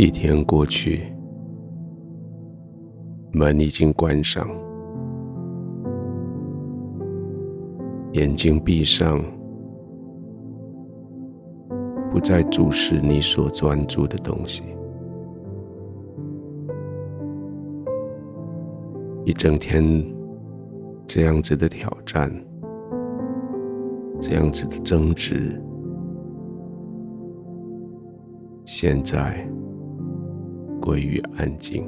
一天过去，门已经关上，眼睛闭上，不再注视你所专注的东西。一整天这样子的挑战，这样子的争执，现在。归于安静，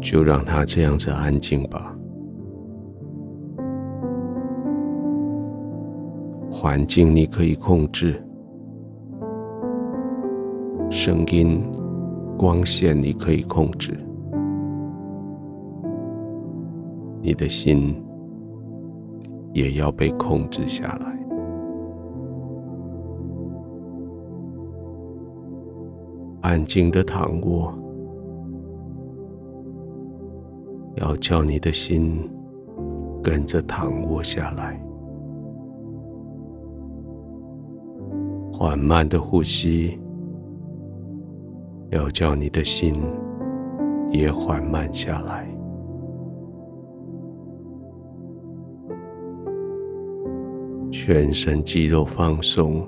就让它这样子安静吧。环境你可以控制，声音、光线你可以控制，你的心也要被控制下来。安静的躺卧，要叫你的心跟着躺卧下来。缓慢的呼吸，要叫你的心也缓慢下来。全身肌肉放松，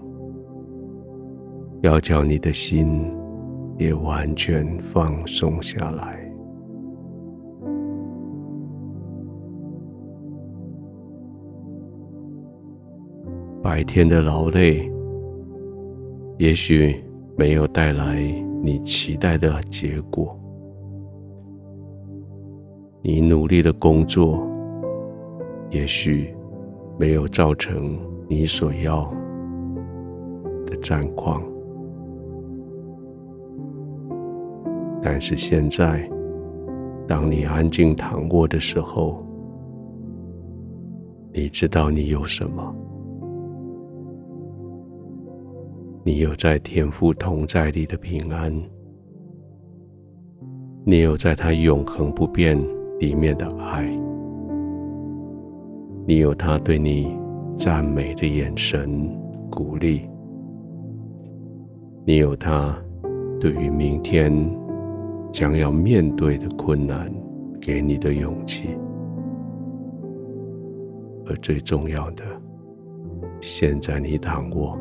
要叫你的心。也完全放松下来。白天的劳累，也许没有带来你期待的结果。你努力的工作，也许没有造成你所要的战况。但是现在，当你安静躺卧的时候，你知道你有什么？你有在天父同在里的平安，你有在他永恒不变里面的爱，你有他对你赞美的眼神鼓励，你有他对于明天。将要面对的困难，给你的勇气，而最重要的，现在你躺卧，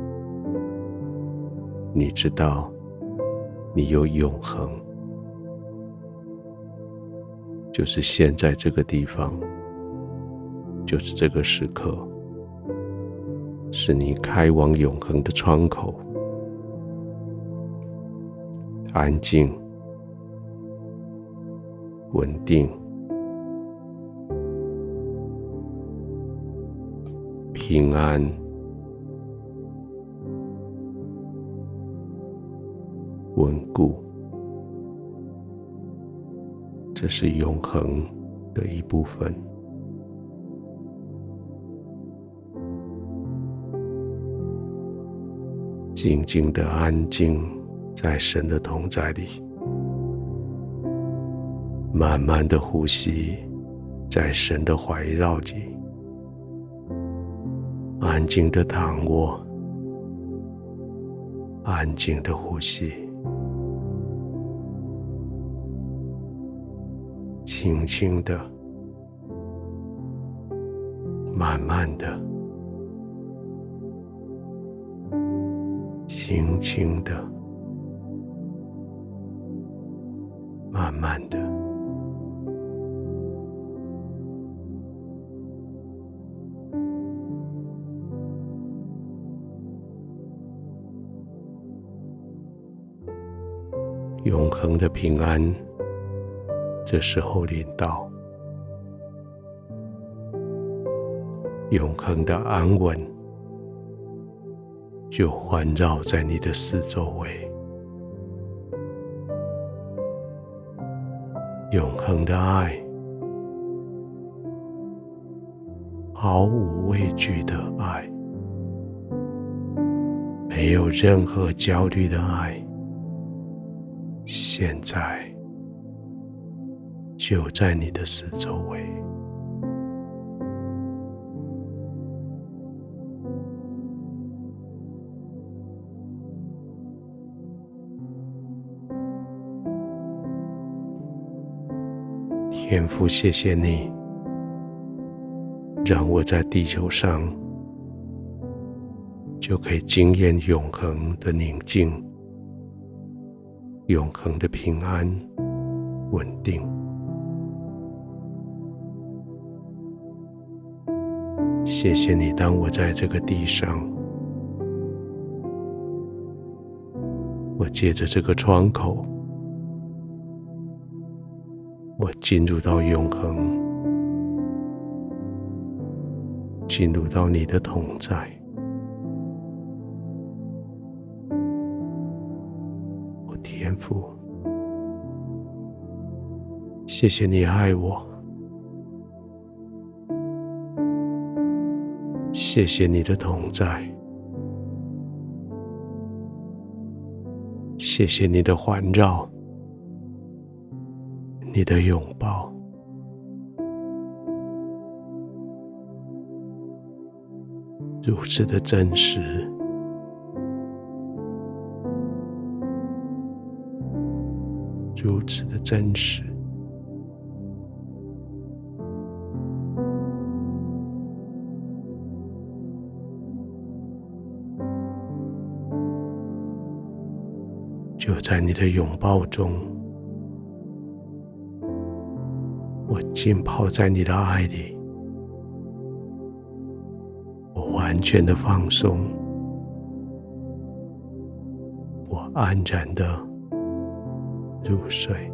你知道，你有永恒，就是现在这个地方，就是这个时刻，是你开往永恒的窗口，安静。稳定、平安、稳固，这是永恒的一部分。静静的安静在神的同在里。慢慢的呼吸，在神的怀绕里，安静的躺卧，安静的呼吸，轻轻的，慢慢的，轻轻的，慢慢的。永恒的平安，这时候临到；永恒的安稳，就环绕在你的四周围；永恒的爱，毫无畏惧的爱，没有任何焦虑的爱。现在就在你的四周围。天父谢谢你让我在地球上就可以惊艳永恒的宁静。永恒的平安、稳定。谢谢你，当我在这个地上，我借着这个窗口。我进入到永恒，进入到你的同在。天父，谢谢你爱我，谢谢你的同在，谢谢你的环绕。你的拥抱，如此的真实，如此的真实，就在你的拥抱中。我浸泡在你的爱里，我完全的放松，我安然的入睡。